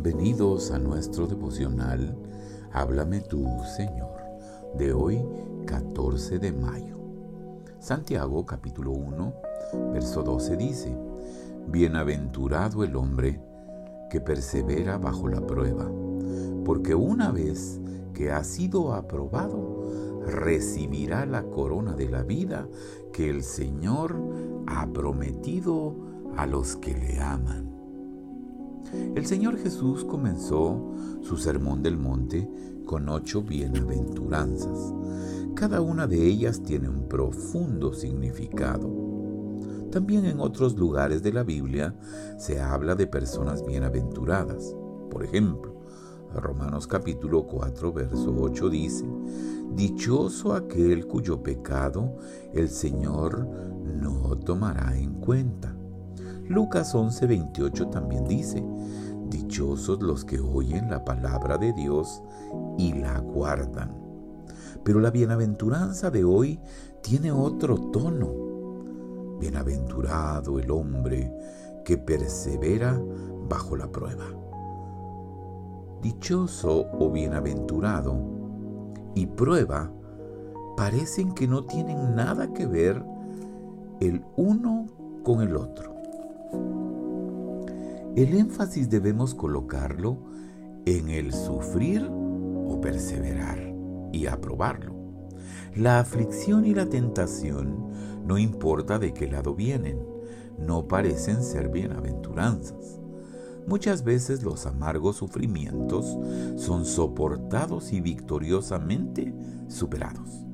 Bienvenidos a nuestro devocional Háblame tú, Señor, de hoy 14 de mayo. Santiago capítulo 1, verso 12 dice, Bienaventurado el hombre que persevera bajo la prueba, porque una vez que ha sido aprobado, recibirá la corona de la vida que el Señor ha prometido a los que le aman. El Señor Jesús comenzó su sermón del monte con ocho bienaventuranzas. Cada una de ellas tiene un profundo significado. También en otros lugares de la Biblia se habla de personas bienaventuradas. Por ejemplo, Romanos capítulo 4, verso 8 dice, Dichoso aquel cuyo pecado el Señor no tomará en cuenta. Lucas 11:28 también dice, Dichosos los que oyen la palabra de Dios y la guardan. Pero la bienaventuranza de hoy tiene otro tono. Bienaventurado el hombre que persevera bajo la prueba. Dichoso o bienaventurado y prueba parecen que no tienen nada que ver el uno con el otro. El énfasis debemos colocarlo en el sufrir o perseverar y aprobarlo. La aflicción y la tentación, no importa de qué lado vienen, no parecen ser bienaventuranzas. Muchas veces los amargos sufrimientos son soportados y victoriosamente superados.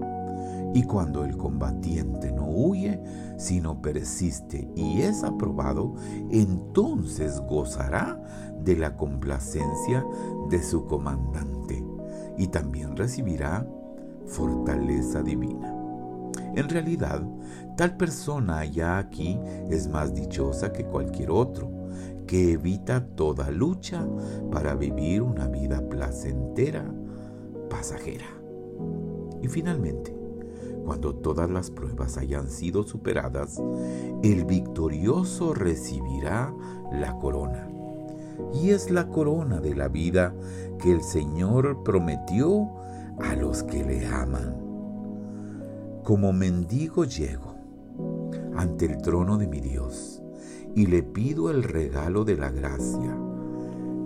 Y cuando el combatiente no huye, sino persiste y es aprobado, entonces gozará de la complacencia de su comandante y también recibirá fortaleza divina. En realidad, tal persona allá aquí es más dichosa que cualquier otro, que evita toda lucha para vivir una vida placentera, pasajera. Y finalmente, cuando todas las pruebas hayan sido superadas, el victorioso recibirá la corona. Y es la corona de la vida que el Señor prometió a los que le aman. Como mendigo llego ante el trono de mi Dios y le pido el regalo de la gracia,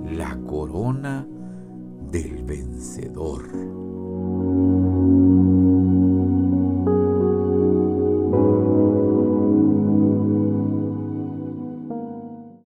la corona del vencedor.